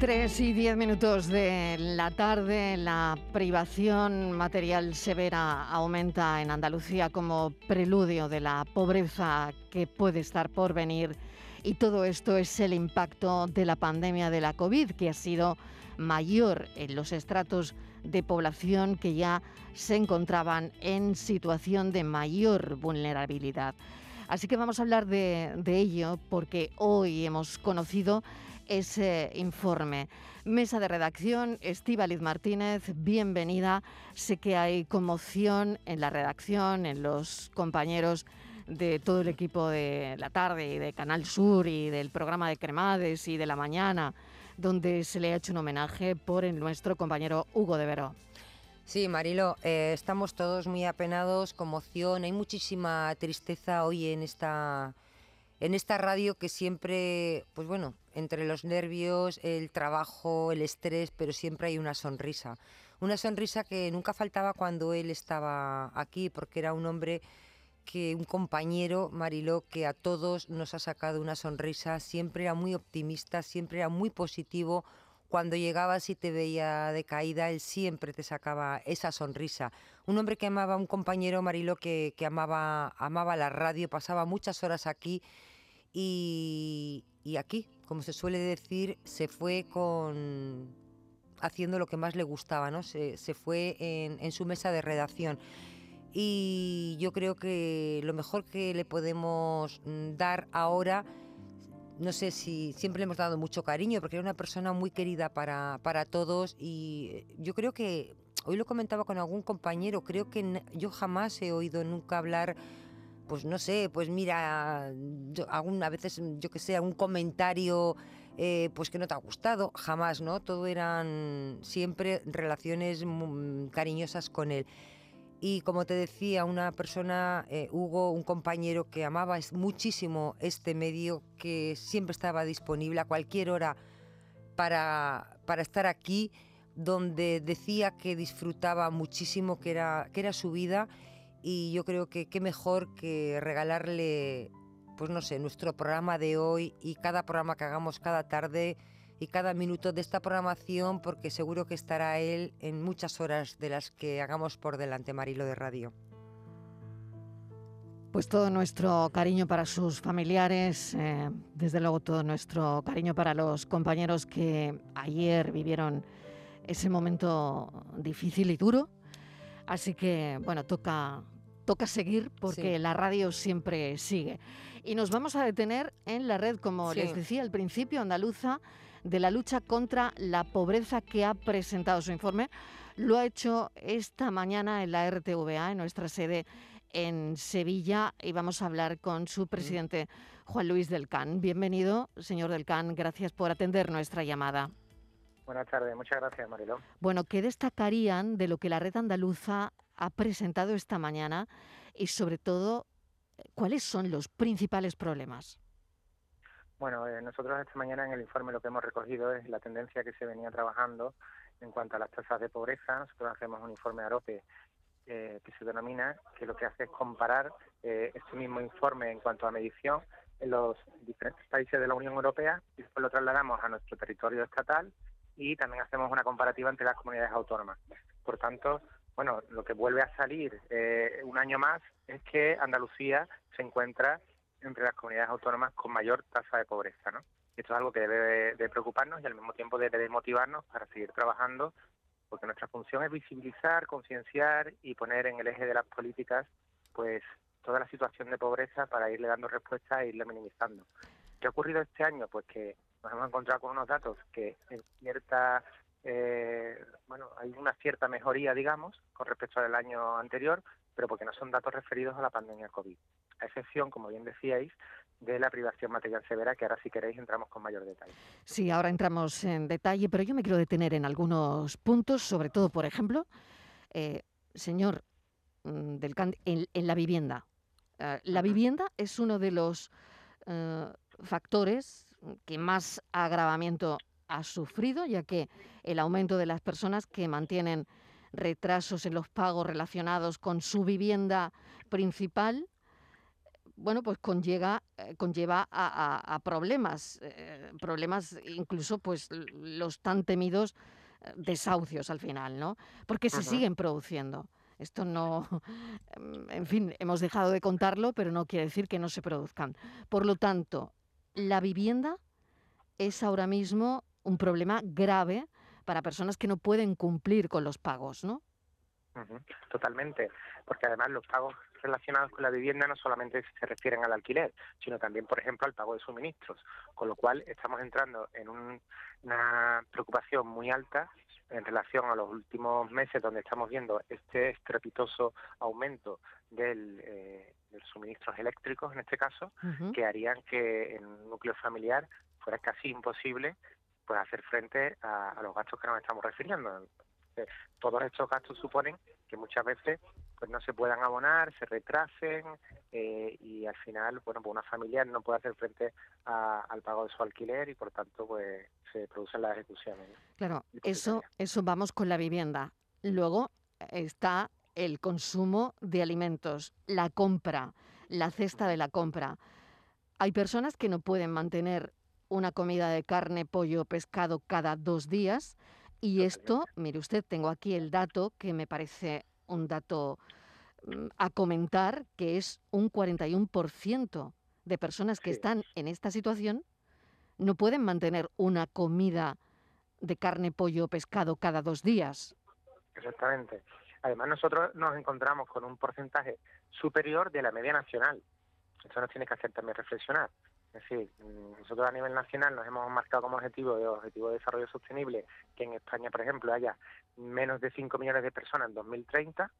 Tres y diez minutos de la tarde, la privación material severa aumenta en Andalucía como preludio de la pobreza que puede estar por venir. Y todo esto es el impacto de la pandemia de la COVID, que ha sido mayor en los estratos de población que ya se encontraban en situación de mayor vulnerabilidad. Así que vamos a hablar de, de ello porque hoy hemos conocido ese informe. Mesa de redacción, Estíbaliz Martínez, bienvenida. Sé que hay conmoción en la redacción, en los compañeros de todo el equipo de la tarde y de Canal Sur y del programa de Cremades y de la mañana, donde se le ha hecho un homenaje por nuestro compañero Hugo de Veró. Sí, Marilo, eh, estamos todos muy apenados, conmoción, hay muchísima tristeza hoy en esta en esta radio que siempre, pues bueno, entre los nervios, el trabajo, el estrés, pero siempre hay una sonrisa. Una sonrisa que nunca faltaba cuando él estaba aquí, porque era un hombre que, un compañero, Mariló, que a todos nos ha sacado una sonrisa, siempre era muy optimista, siempre era muy positivo. Cuando llegabas y te veía de caída, él siempre te sacaba esa sonrisa. Un hombre que amaba, un compañero, Mariló, que, que amaba, amaba la radio, pasaba muchas horas aquí y, aquí, como se suele decir, se fue con haciendo lo que más le gustaba, ¿no? Se, fue en, su mesa de redacción. Y yo creo que lo mejor que le podemos mm, dar ahora, no sé si siempre le hemos dado mucho cariño, porque era una persona muy querida para, para todos y eh, yo creo que, hoy lo comentaba con algún compañero, creo que yo jamás he oído nunca hablar pues no sé, pues mira, yo, a veces, yo que sé, un comentario eh, pues que no te ha gustado, jamás, ¿no? Todo eran siempre relaciones cariñosas con él. Y como te decía, una persona, eh, Hugo, un compañero que amaba muchísimo este medio, que siempre estaba disponible a cualquier hora para, para estar aquí, donde decía que disfrutaba muchísimo, que era, que era su vida y yo creo que qué mejor que regalarle, pues no sé, nuestro programa de hoy y cada programa que hagamos cada tarde y cada minuto de esta programación, porque seguro que estará él en muchas horas de las que hagamos por delante, Marilo de Radio. Pues todo nuestro cariño para sus familiares, eh, desde luego todo nuestro cariño para los compañeros que ayer vivieron ese momento difícil y duro. Así que, bueno, toca toca seguir porque la radio siempre sigue. Y nos vamos a detener en la red, como les decía al principio, andaluza, de la lucha contra la pobreza que ha presentado su informe. Lo ha hecho esta mañana en la RTVA, en nuestra sede en Sevilla, y vamos a hablar con su presidente, Juan Luis del Can. Bienvenido, señor del Can, gracias por atender nuestra llamada. Buenas tardes, muchas gracias, Mariló. Bueno, ¿qué destacarían de lo que la red andaluza ha presentado esta mañana y sobre todo, ¿cuáles son los principales problemas? Bueno, eh, nosotros esta mañana en el informe lo que hemos recogido es la tendencia que se venía trabajando en cuanto a las tasas de pobreza. Nosotros hacemos un informe AROPE eh, que se denomina, que lo que hace es comparar eh, este mismo informe en cuanto a medición en los diferentes países de la Unión Europea y después lo trasladamos a nuestro territorio estatal y también hacemos una comparativa entre las comunidades autónomas. Por tanto, bueno, lo que vuelve a salir eh, un año más es que Andalucía se encuentra entre las comunidades autónomas con mayor tasa de pobreza, ¿no? esto es algo que debe de preocuparnos y al mismo tiempo debe de motivarnos para seguir trabajando, porque nuestra función es visibilizar, concienciar y poner en el eje de las políticas, pues, toda la situación de pobreza para irle dando respuesta e irle minimizando. ¿Qué ha ocurrido este año? Pues que nos hemos encontrado con unos datos que en cierta eh, bueno, hay una cierta mejoría, digamos, con respecto al año anterior, pero porque no son datos referidos a la pandemia COVID. A excepción, como bien decíais, de la privación material severa, que ahora si queréis entramos con mayor detalle. Sí, ahora entramos en detalle, pero yo me quiero detener en algunos puntos, sobre todo, por ejemplo, eh, señor mm, del en, la vivienda. Eh, la vivienda es uno de los eh, factores que más agravamiento ha sufrido, ya que el aumento de las personas que mantienen retrasos en los pagos relacionados con su vivienda principal bueno, pues conlleva, eh, conlleva a, problemas, eh, problemas incluso pues los tan temidos desahucios al final, ¿no? Porque se siguen produciendo. Esto no, en fin, hemos dejado de contarlo, pero no quiere decir que no se produzcan. Por lo tanto, la vivienda es ahora mismo un problema grave para personas que no pueden cumplir con los pagos, ¿no? Totalmente, porque además los pagos relacionados con la vivienda no solamente se refieren al alquiler, sino también, por ejemplo, al pago de suministros, con lo cual estamos entrando en una preocupación muy alta en relación a los últimos meses donde estamos viendo este estrepitoso aumento del, eh, de los suministros eléctricos en este caso, que harían que en un núcleo familiar fuera casi imposible pues hacer frente a, los gastos que nos estamos refiriendo. todos estos gastos suponen que muchas veces pues no se puedan abonar, se retrasen eh, y al final, bueno, pues una familia no puede hacer frente al pago de su alquiler y por tanto pues se producen las ejecuciones. Claro, eso, eso vamos con la vivienda. Luego está el consumo de alimentos, la compra, la cesta de la compra. Hay personas que no pueden mantener una comida de carne, pollo, pescado cada dos días. Y esto, mire usted, tengo aquí el dato que me parece un dato mm, a comentar, que es un 41% de personas que están en esta situación no pueden mantener una comida de carne, pollo, pescado cada dos días. Exactamente. Además, nosotros nos encontramos con un porcentaje superior de la media nacional. Eso nos tiene que hacer también reflexionar. Es decir, nosotros a nivel nacional nos hemos marcado como objetivo de objetivo de desarrollo sostenible que en España, por ejemplo, haya menos de 5 millones de personas en 2030,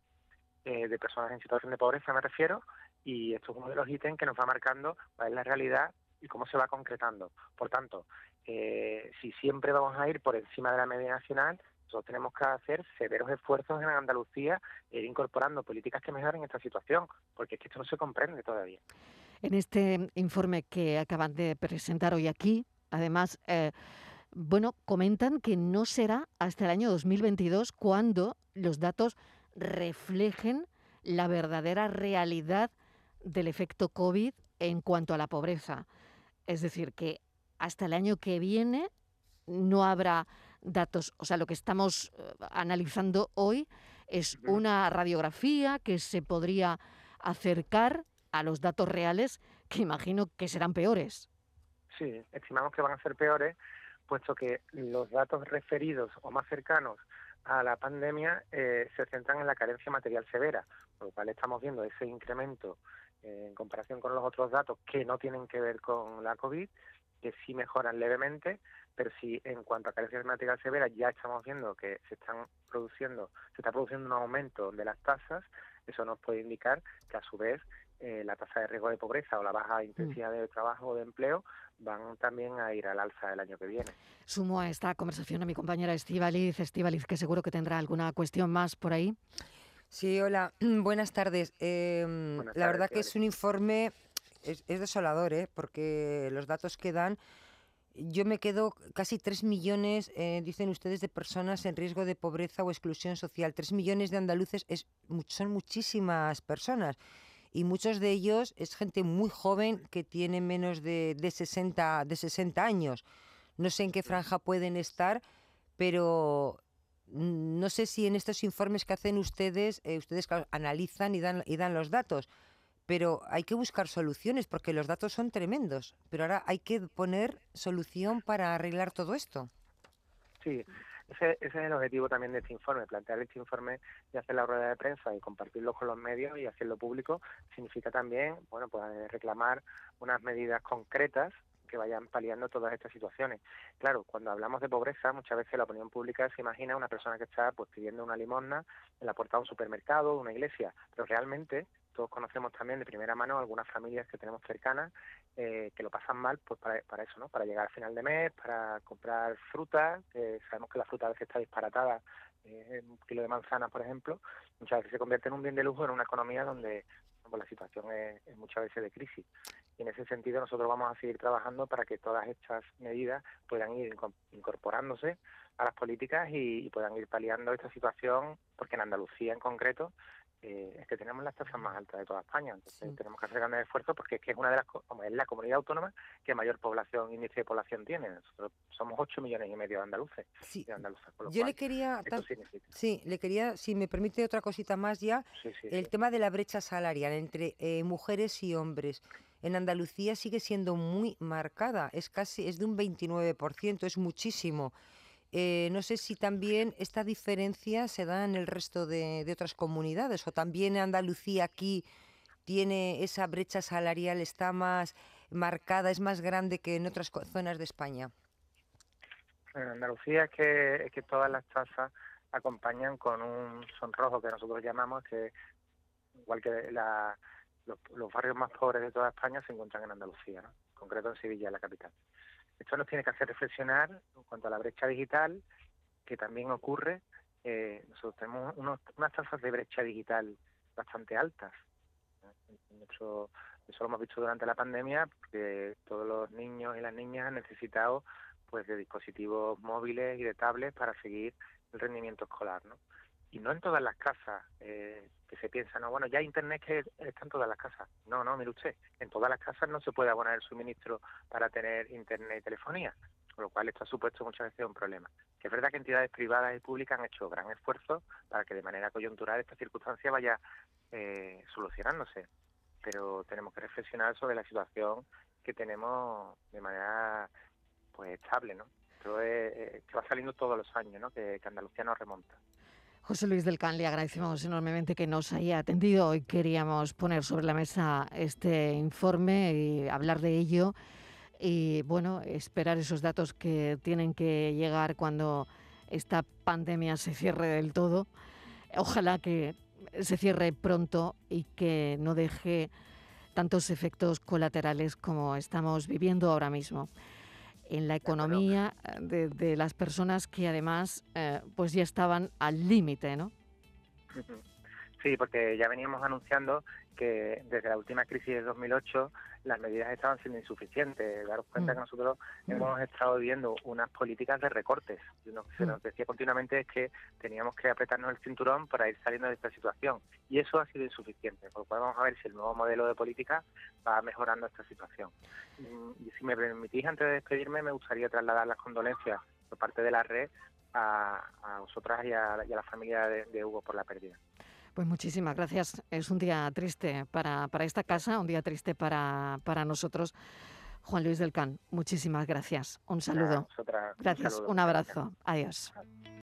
eh, de personas en situación de pobreza me refiero, y esto es uno de los ítems que nos va marcando cuál es la realidad y cómo se va concretando. Por tanto, eh, si siempre vamos a ir por encima de la media nacional, nosotros tenemos que hacer severos esfuerzos en Andalucía e ir incorporando políticas que mejoren esta situación, porque es que esto no se comprende todavía. En este informe que acaban de presentar hoy aquí, además, eh, bueno, comentan que no será hasta el año 2022 cuando los datos reflejen la verdadera realidad del efecto COVID en cuanto a la pobreza. Es decir, que hasta el año que viene no habrá datos. O sea, lo que estamos eh, analizando hoy es una radiografía que se podría acercar a los datos reales, que imagino que serán peores. Sí, estimamos que van a ser peores, puesto que los datos referidos o más cercanos a la pandemia eh, se centran en la carencia material severa, por lo cual estamos viendo ese incremento eh, en comparación con los otros datos que no tienen que ver con la COVID, que sí mejoran levemente, pero si en cuanto a carencia de material severa ya estamos viendo que se están produciendo, se está produciendo un aumento de las tasas, eso nos puede indicar que a su vez eh, la tasa de riesgo de pobreza o la baja mm. intensidad de trabajo o de empleo van también a ir al alza el año que viene. Sumo a esta conversación a mi compañera Estivaliz, Estivaliz, que seguro que tendrá alguna cuestión más por ahí. Sí, hola, buenas tardes. Em, la verdad que es un informe, es, desolador, ¿eh? porque los datos que dan, yo me quedo casi 3 millones, eh, dicen ustedes, de personas en riesgo de pobreza o exclusión social. 3 millones de andaluces es, son muchísimas personas y muchos de ellos es gente muy joven que tiene menos de, de, 60, de 60 años. No sé en qué franja pueden estar, pero no sé si en estos informes que hacen ustedes, eh, ustedes analizan y dan, y dan los datos, pero hay que buscar soluciones porque los datos son tremendos. Pero ahora hay que poner solución para arreglar todo esto. Sí, ese, es el objetivo también de este informe, plantear este informe y hacer la rueda de prensa y compartirlo con los medios y hacerlo público significa también, bueno, pues reclamar unas medidas concretas que vayan paliando todas estas situaciones. Claro, cuando hablamos de pobreza, muchas veces la opinión pública se imagina una persona que está pues pidiendo una limosna en la puerta de un supermercado, de una iglesia, pero realmente todos conocemos también de primera mano algunas familias que tenemos cercanas eh, que lo pasan mal pues para, para, eso, ¿no? Para llegar al final de mes, para comprar fruta, sabemos que la fruta a veces está disparatada, eh, un kilo de manzana, por ejemplo, muchas veces se convierte en un bien de lujo en una economía donde pues, la situación es, muchas veces de crisis. Y en ese sentido nosotros vamos a seguir trabajando para que todas estas medidas puedan ir incorporándose a las políticas y, puedan ir paliando esta situación, porque en Andalucía en concreto eh, es que tenemos las tasas más altas de toda España. Entonces tenemos que hacer grandes esfuerzos porque es que es una de las es la comunidad autónoma que mayor población, índice de población tiene. Nosotros somos 8 millones y medio de andaluces. Sí. Yo le quería, sí, le quería, si me permite otra cosita más ya, el tema de la brecha salarial entre eh, mujeres y hombres. En Andalucía sigue siendo muy marcada, es casi es de un 29%, es muchísimo. Eh, no sé si también esta diferencia se da en el resto de, otras comunidades o también Andalucía aquí tiene esa brecha salarial, está más marcada, es más grande que en otras zonas de España. En Andalucía es que, que todas las tasas acompañan con un sonrojo que nosotros llamamos, que igual que los, barrios más pobres de toda España se encuentran en Andalucía, ¿no? en concreto en Sevilla, la capital. Esto nos tiene que hacer reflexionar en cuanto a la brecha digital, que también ocurre. Eh, nosotros tenemos unas tasas de brecha digital bastante altas. eso lo hemos visto durante la pandemia, porque todos los niños y las niñas han necesitado pues de dispositivos móviles y de tablets para seguir el rendimiento escolar, ¿no? Y no en todas las casas. Eh, se piensa, no, bueno, ya Internet que está en todas las casas. No, no, mire usted, en todas las casas no se puede abonar el suministro para tener Internet y telefonía, con lo cual esto ha supuesto muchas veces un problema. Que es verdad que entidades privadas y públicas han hecho gran esfuerzo para que de manera coyuntural esta circunstancia vaya eh, solucionándose, pero tenemos que reflexionar sobre la situación que tenemos de manera pues estable, ¿no? Esto es, que va saliendo todos los años, ¿no? Que, que Andalucía nos remonta. José Luis del Can, le agradecemos enormemente que nos haya atendido. Hoy queríamos poner sobre la mesa este informe y hablar de ello y, bueno, esperar esos datos que tienen que llegar cuando esta pandemia se cierre del todo. Ojalá que se cierre pronto y que no deje tantos efectos colaterales como estamos viviendo ahora mismo en la economía eh, de, las personas que además eh, pues ya estaban al límite, ¿no? Sí, porque ya veníamos anunciando que desde la última crisis de 2008 las medidas estaban siendo insuficientes. Daros cuenta mm. que nosotros hemos estado viviendo unas políticas de recortes. Y lo que se nos mm. decía continuamente es que teníamos que apretarnos el cinturón para ir saliendo de esta situación. Y eso ha sido insuficiente. Por lo cual vamos a ver si el nuevo modelo de política va mejorando esta situación. Y si me permitís, antes de despedirme, me gustaría trasladar las condolencias por parte de la red a, vosotras y a, la familia de Hugo por la pérdida. Pues muchísimas gracias. Es un día triste para, para esta casa, un día triste para, para nosotros. Juan Luis del Can, muchísimas gracias. Un saludo. gracias, un abrazo. Adiós.